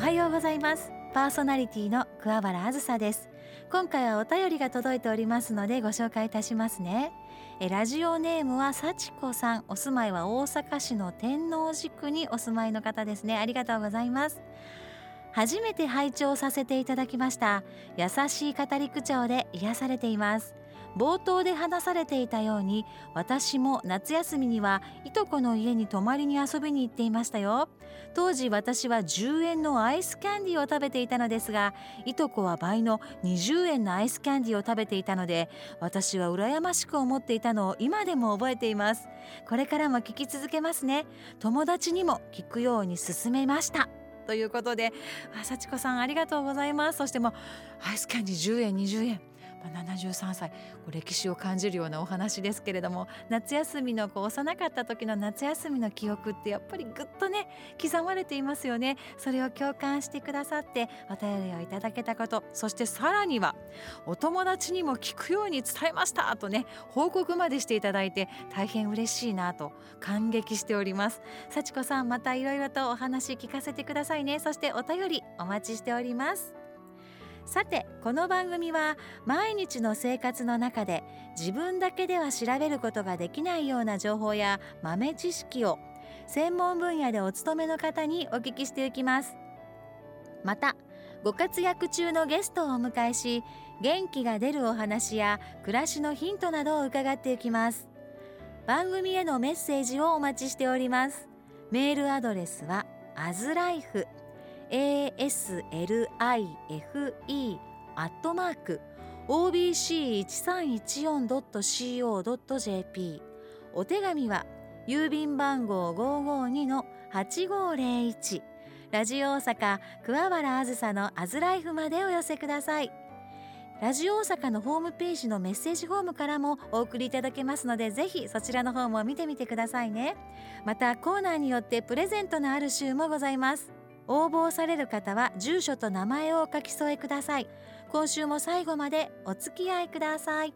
おはようございます。パーソナリティの桑原あずさです。今回はお便りが届いておりますのでご紹介いたしますね。えラジオネームは幸子さんお住まいは大阪市の天王寺区にお住まいの方ですね。ありがとうございます。初めて拝聴させていただきました。優しい語り口調で癒されています。冒頭で話されていたように私も夏休みにはいとこの家に泊まりに遊びに行っていましたよ。当時私は10円のアイスキャンディーを食べていたのですがいとこは倍の20円のアイスキャンディーを食べていたので私は羨ましく思っていたのを今でも覚えています。これからも聞き続けますね。友達にも聞くように勧めました。ということで幸子さんありがとうございます。そしてもうアイスキャンディー10円20円。まあ、73歳歴史を感じるようなお話ですけれども夏休みの幼かった時の夏休みの記憶ってやっぱりぐっとね刻まれていますよね。それを共感してくださってお便りをいただけたことそしてさらにはお友達にも聞くように伝えましたとね報告までしていただいて大変嬉しいなと感激しております。幸子さんまたいろいろとお話聞かせてくださいね。そしてお便りお待ちしております。さてこの番組は毎日の生活の中で自分だけでは調べることができないような情報や豆知識を専門分野でお勤めの方にお聞きしていきます。またご活躍中のゲストをお迎えし元気が出るお話や暮らしのヒントなどを伺っていきます。番組へのメッセージをお待ちしております。メールアドレスは azlife aslife アットマーク obc1314.co.jp お手紙は郵便番号552-8501ラジオ大阪桑原あずさのアズライフまでお寄せください。ラジオ大阪のホームページのメッセージフォームからもお送りいただけますのでぜひそちらの方も見てみてくださいね。またコーナーによってプレゼントのある週もございます。応募される方は住所と名前をお書き添えください。今週も最後までお付き合いください。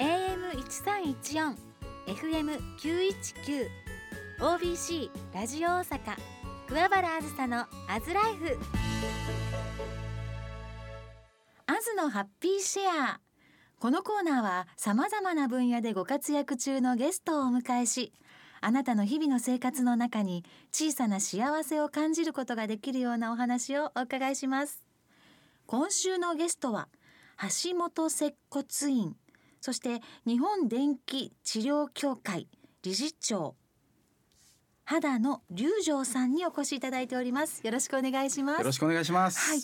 AM1314 FM919 OBC ラジオ大阪桑原あずさのアズライフ。アズのハッピーシェア。このコーナーはさまざまな分野でご活躍中のゲストをお迎えしあなたの日々の生活の中に小さな幸せを感じることができるようなお話をお伺いします。今週のゲストは橋本接骨院そして日本電気治療協会理事長肌野龍城さんにお越しいただいております。よろしくお願いします。よろしくお願いします。はい。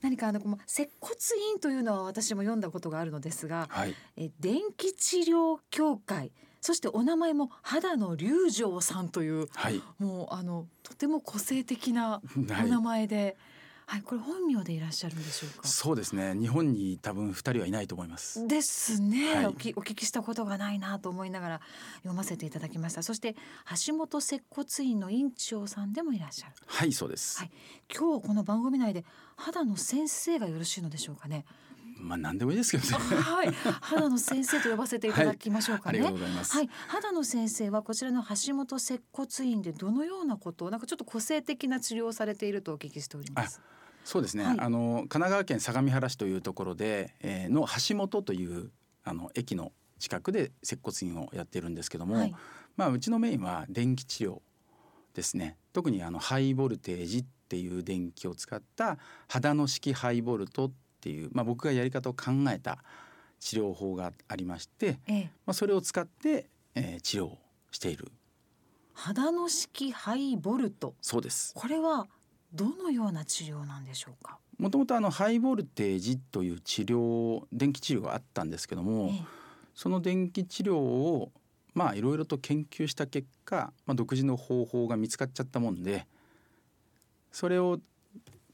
何かあの接骨院というのは私も読んだことがあるのですが、はい、え電気治療協会そしてお名前も肌の龍城さんという、はい、もうあのとても個性的な お名前で。はい、これ本名でいらっしゃるんでしょうか？そうですね。日本に多分二人はいないと思います。ですね、はい、おき。お聞きしたことがないなと思いながら読ませていただきました。そして橋本接骨院の院長さんでもいらっしゃる。はい、そうです。はい、今日この番組内で肌の先生がよろしいのでしょうかね？まあ何でもいいですけどね。はい、肌の先生と呼ばせていただきましょうかね。はい、はい、肌の先生はこちらの橋本接骨院でどのようなことなんかちょっと個性的な治療をされているとお聞きしております。そうですね、はい、あの神奈川県相模原市というところで、えー、の橋本というあの駅の近くで接骨院をやっているんですけども、はい、まあうちのメインは電気治療ですね。特にあのハイボルテージっていう電気を使った肌の式ハイボルトっていう、まあ、僕がやり方を考えた治療法がありまして、ええ、まあ、それを使って、えー、治療している。肌の式ハイボルト。そうです。これはどのような治療なんでしょうか？もともとあのハイボルテージという治療電気治療があったんですけども、え、その電気治療をまあいろいろと研究した結果、まあ、独自の方法が見つかっちゃったもんでそれを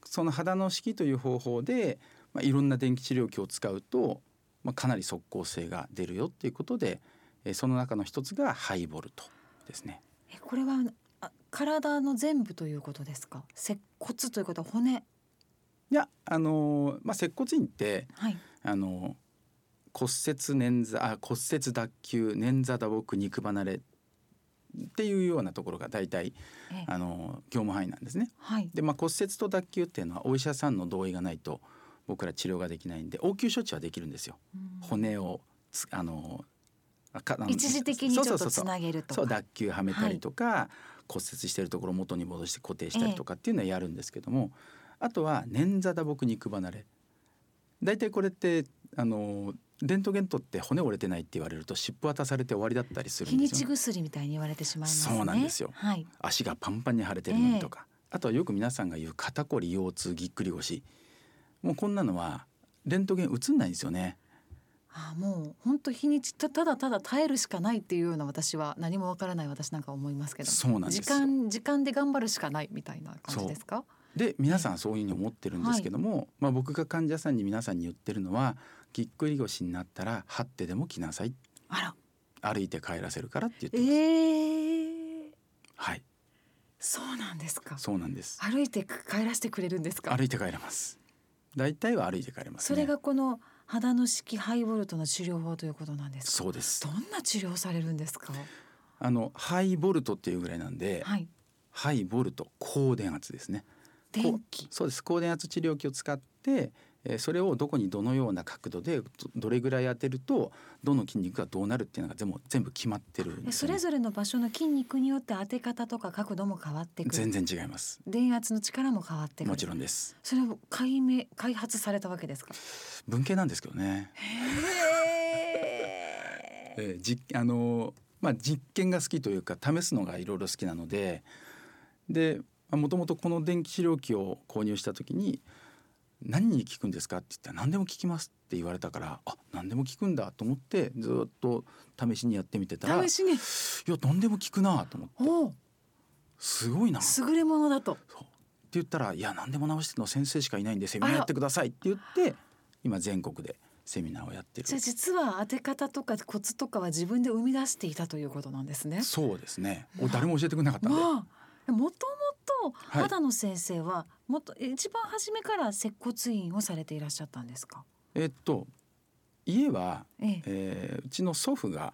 その肌の式という方法でまあ、いろんな電気治療器を使うと、まあ、かなり即効性が出るよっていうことで、えー、その中の一つがハイボルトですね。えこれはあ体の全部ということですか？接骨ということは骨？いやあのー、まあ、接骨院って、はい、あのー、骨折捻挫あ骨折脱臼捻挫打撲肉離れっていうようなところが大体ええ。あの業務範囲なんですね。はい。で、まあ、骨折と脱臼っていうのはお医者さんの同意がないと僕ら治療ができないんで応急処置はできるんですよ。うん。骨をつあの一時的にちょっとつなげるとか。そう脱臼はめたりとか、骨折してるところを元に戻して固定したりとかっていうのはやるんですけども、あとは捻挫打撲肉離れ大体これってあのレントゲン取って骨折れてないって言われると湿布渡されて終わりだったりする日にちんですよ。薬みたいに言われてしまいますね。そうなんですよ。はい。足がパンパンに腫れてるのにとか、あとはよく皆さんが言う肩こり腰痛ぎっくり腰もうこんなのはレントゲン映んないんですよね。あもう本当日にちたただただ耐えるしかないっていうような私は何もわからない私なんか思いますけどそうなんですよ。時間時間で頑張るしかないみたいな感じですか？で皆さんそういうふうに思ってるんですけども、まあ、僕が患者さんに皆さんに言ってるのはぎっくり腰になったら張ってでも来なさい。あら。歩いて帰らせるからって言ってえます、ー、はい。そうなんですか。そうなんです。歩いて帰らせてくれるんですか？歩いて帰れます大体は歩いて帰れます、ね、それがこの肌の式ハイボルトの治療法ということなんですか？そうです。どんな治療されるんですか？あのハイボルトっていうぐらいなんで、はい。ハイボルト高電圧ですね。電気。そうです。高電圧治療器を使って、えーそれをどこにどのような角度でどどれぐらい当てるとどの筋肉がどうなるっていうのが全部全部決まってるね、それぞれの場所の筋肉によって当て方とか角度も変わってくる。全然違います。電圧の力も変わってくる。もちろんです。それを解明開発されたわけですか？文系なんですけどね、へ えーじあのーまあ、実験が好きというか試すのがいろいろ好きなのででもともとこの電気治療器を購入した時に「何に効くんですか?」って言ったら「何でも効きます」って言われたからあ何でも効くんだと思ってずっと試しにやってみてたらい試しにや何でも効くなと思って。すごいな。って優れものだと。言ったら「いや何でも直してるの先生しかいないんでセミナーやってください」って言って今全国でセミナーをやってる。じゃあ実は当て方とかコツとかは自分で生み出していたということなんですね。そうですね。お誰も教えてくれなかったんで、まあ、もともとはい。肌の先生はもっと一番初めから接骨院をされていらっしゃったんですか？えっと家は、ええ、えーうちの祖父が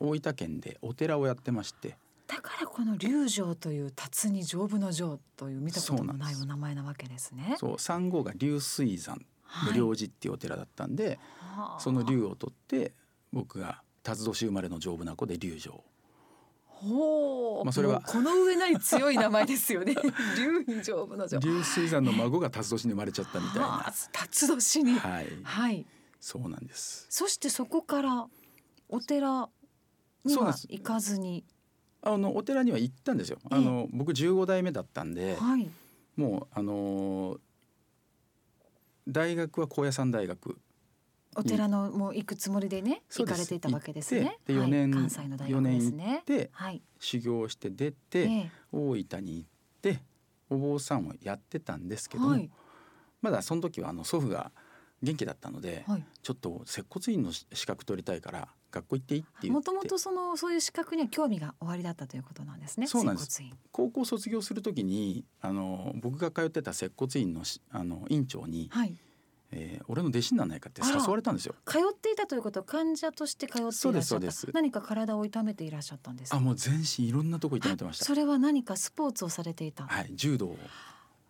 大分県でお寺をやってまして。だからこの龍城という辰に丈夫の丈という見たこともないお名前なわけですね。そう三号が龍水山はい。無量寺っていうお寺だったんで、はあ。その龍を取って僕が辰年生まれの丈夫な子で龍城ほう、まあそれはこの上ない強い名前ですよね。龍に丈夫の丈。龍水山の孫が辰年に生まれちゃったみたいはあな辰年に。はいはい。そうなんですそしてそこからお寺には行かずに、あのお寺には行ったんですよあの、僕15代目だったんではい。もうあのー大学は高野山大学お寺のもう行くつもりでね行かれていたわけですね行って。ではい四年関西の大学ですね。四年行ってはい。修行して出えて、え大分に行ってお坊さんをやってたんですけども、はいまだその時はあの祖父が元気だったので、はい。ちょっと接骨院の資格取りたいから学校行っていいって言もともとそのそういう資格には興味がおありだったということなんですね。そうなんです接骨院。高校卒業する時にあの僕が通ってた接骨院のしあの院長に、はい。えー俺の弟子にならないかって誘われたんですよ。通っていたということは患者として通っていらっしゃそうですった。そうです何か体を痛めていらっしゃったんですか？あもう全身いろんなとこ痛めてました。それは何かスポーツをされていた？はい柔道を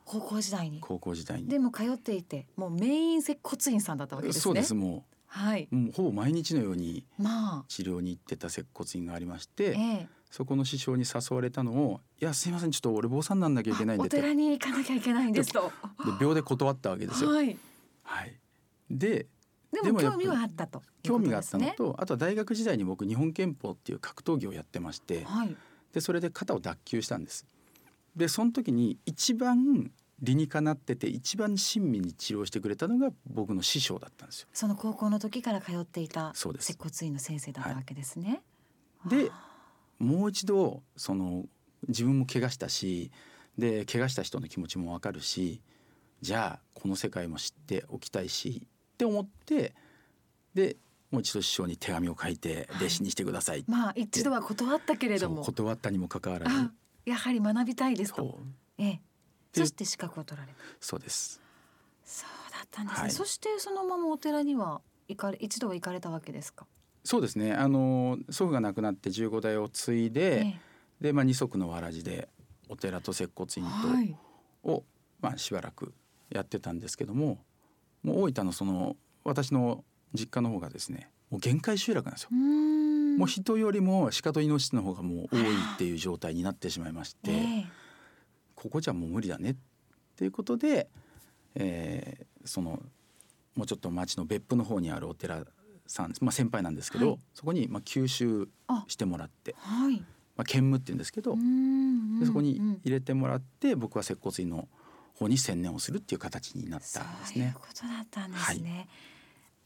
高校時代に。高校時代に。でも通っていて、もうメイン接骨院さんだったわけですね。そうですもはい。うもうほぼ毎日のようにまあ。治療に行ってた接骨院がありましえて、え。そこの師匠に誘われたのを「いやすいませんちょっと俺坊さんになんなきゃいけないんで」おってで寺に行かなきゃいけないんですと。秒で断ったわけですよ。はい。はい、でででも興味はあったという興味があったのことあとは大学時代に僕日本拳法っていう格闘技をやってましてはい。でそれで肩を脱臼したんです。でその時に一番理にかなってて一番親身に治療してくれたのが僕の師匠だったんですよ。その高校の時から通っていた接骨院の先生だったわけですね。でもう一度その自分も怪我したしで怪我した人の気持ちもわかるしじゃあこの世界も知っておきたいしって思ってでもう一度師匠に手紙を書いて弟子にしてくださいって、まあ一度は断ったけれども、断ったにもかかわらずあやはり学びたいですと。ええ。でそして資格を取られた。そうですそうだったんですね。はいそしてそのままお寺には行かれ一度は行かれたわけですか？そうですねあの祖父が亡くなって15代を継いで、ええで、まあ、二足のわらじでお寺と接骨院とを、まあ、しばらくやってたんですけどももう大分のその私の実家の方がですねもう限界集落なんですよ。もう人よりも鹿とイノシシの方がもう多いっていう状態になってしまいまして、えー、ここじゃもう無理だねっていうことで、えー、そのもうちょっと町の別府の方にあるお寺さん、まあ、先輩なんですけど、はい、そこにまあ吸収してもらって、はい、まあ、兼務って言うんですけどでそこに入れてもらって僕は接骨院の方に専念をするっていう形になったんですね。そういうことだったんですね。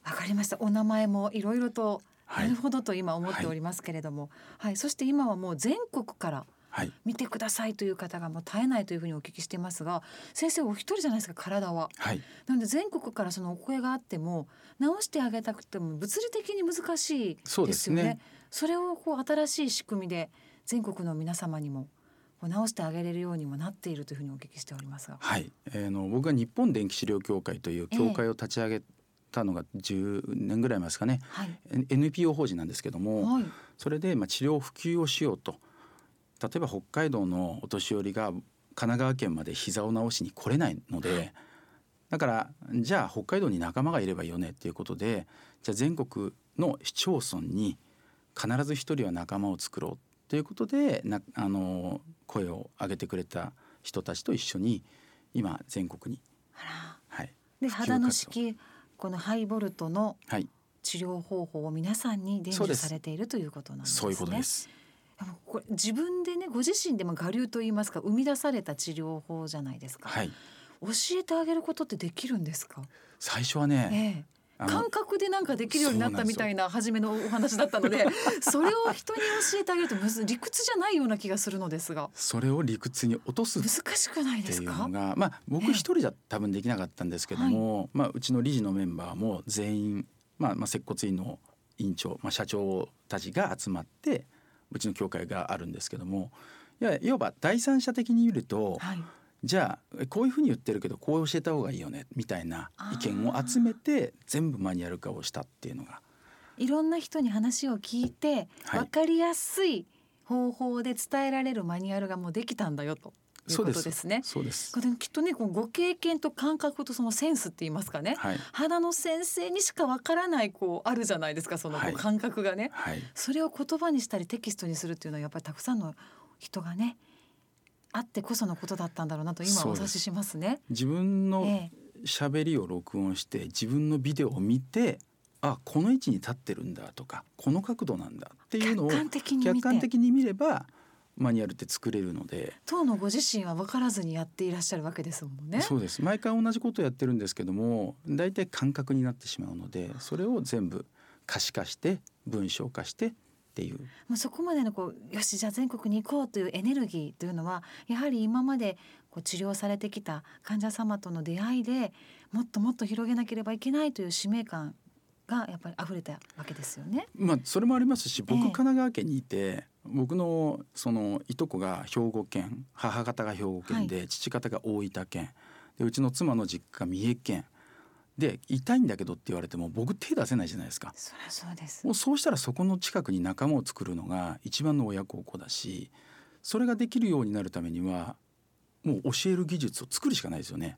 わ、はい、かりました。お名前もいろいろとなるほどと今思っておりますけれども、はい、はい、そして今はもう全国から見てくださいという方がもう絶えないというふうにお聞きしてますが先生お一人じゃないですか体は。はい、なので全国からそのお声があっても直してあげたくても物理的に難しいですよね。ねそれをこう新しい仕組みで全国の皆様にも直してあげれるようにもなっているというふうにお聞きしておりますが。はい、えー、の僕は日本電気治療協会という協会を立ち上げたのが10年ぐらい前ですかね、はい、NPO 法人なんですけども、はい、それでまあ治療普及をしようと。例えば北海道のお年寄りが神奈川県まで膝を治しに来れないので、はい、だからじゃあ北海道に仲間がいればいいよねっていうことでじゃあ全国の市町村に必ず一人は仲間を作ろうということでなあの声を上げてくれた人たちと一緒に今全国に。はい、で肌の式このハイボルトの治療方法を皆さんに伝授されているということなんですね。そういうことです。これ自分でねご自身でも我流と言いますか生み出された治療法じゃないですか。はい。教えてあげることってできるんですか？最初はね、ええ感覚でなんかできるようになったみたいな初めのお話だったのでそれを人に教えてあげるとむず理屈じゃないような気がするのですが。それを理屈に落とす難しくないですか？まあ僕一人じゃ多分できなかったんですけども、はい、まあうちの理事のメンバーも全員まあまあ接骨院の院長、まあ、社長たちが集まってうちの協会があるんですけどもいやいわば第三者的に見ると、はいじゃあこういうふうに言ってるけどこう教えた方がいいよねみたいな意見を集めて全部マニュアル化をしたっていうのが。いろんな人に話を聞いて、はい、分かりやすい方法で伝えられるマニュアルがもうできたんだよと。いうことですね。そうです。これきっとね、こご経験と感覚とそのセンスって言いますかね。はい、肌の先生にしかわからないこうあるじゃないですか、その感覚がね、はい。それを言葉にしたりテキストにするっていうのはやっぱりたくさんの人がねあってこそのことだったんだろうなと今お察ししますね。自分の喋りを録音して自分のビデオを見てあこの位置に立ってるんだとかこの角度なんだっていうのを客観的に見ればマニュアルって作れるので。当のご自身は分からずにやっていらっしゃるわけですもんね。そうです。毎回同じことをやってるんですけども大体感覚になってしまうのでそれを全部可視化して文章化してっていう。もうそこまでのこうよしじゃあ全国に行こうというエネルギーというのはやはり今までこう治療されてきた患者様との出会いでもっともっと広げなければいけないという使命感がやっぱり溢れたわけですよね。まあそれもありますし僕、神奈川県にいて僕のそのいとこが兵庫県母方が兵庫県で、はい、父方が大分県。でうちの妻の実家が三重県で痛いんだけどって言われても僕手出せないじゃないですか。そそうです。もうそうしたらそこの近くに仲間を作るのが一番の親孝行だしそれができるようになるためにはもう教える技術を作るしかないですよね。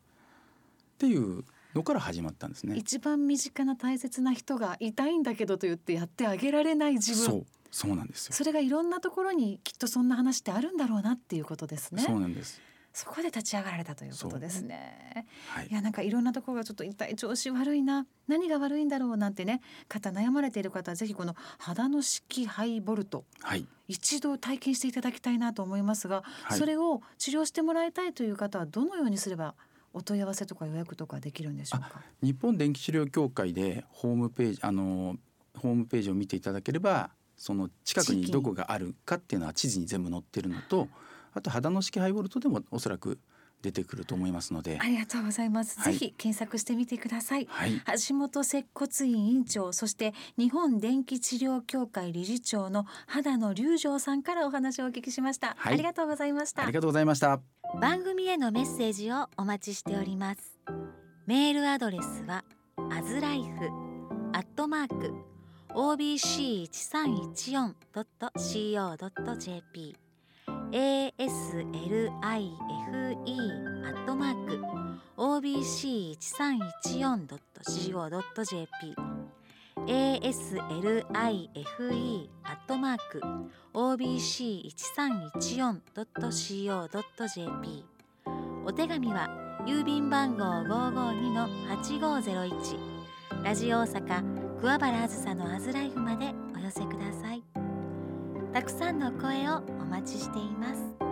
っていうのから始まったんですね。一番身近な大切な人が痛いんだけどと言ってやってあげられない自分。そうそうなんですよ。それがいろんなところにきっとそんな話ってあるんだろうなっていうことですね。そうなんですそこで立ち上がられたということですね。はい、いやなんかいろんなところがちょっと痛い調子悪いな何が悪いんだろうなんてね方悩まれている方はぜひこの肌の式ハイボルト、はい、一度体験していただきたいなと思いますが、はい、それを治療してもらいたいという方はどのようにすればお問い合わせとか予約とかできるんでしょうか？日本電気治療協会でホームページあのホームページを見ていただければその近くにどこがあるかっていうのは地図に全部載ってるのと。あと肌の式ハイボルトでもおそらく出てくると思いますので。ありがとうございます、はい、ぜひ検索してみてください、はい、橋本接骨院院長そして日本電気治療協会理事長の肌野隆城さんからお話をお聞きしました、はい、ありがとうございました。ありがとうございました。番組へのメッセージをお待ちしております。メールアドレスはアズライフアットマーク obc1314.co.jp aslife アットマーク obc1314.co.jp aslife アットマーク obc1314.co.jp お手紙は郵便番号552-8501ラジオ大阪桑原あずさのアズライフまでお寄せください。たくさんの声をお待ちしています。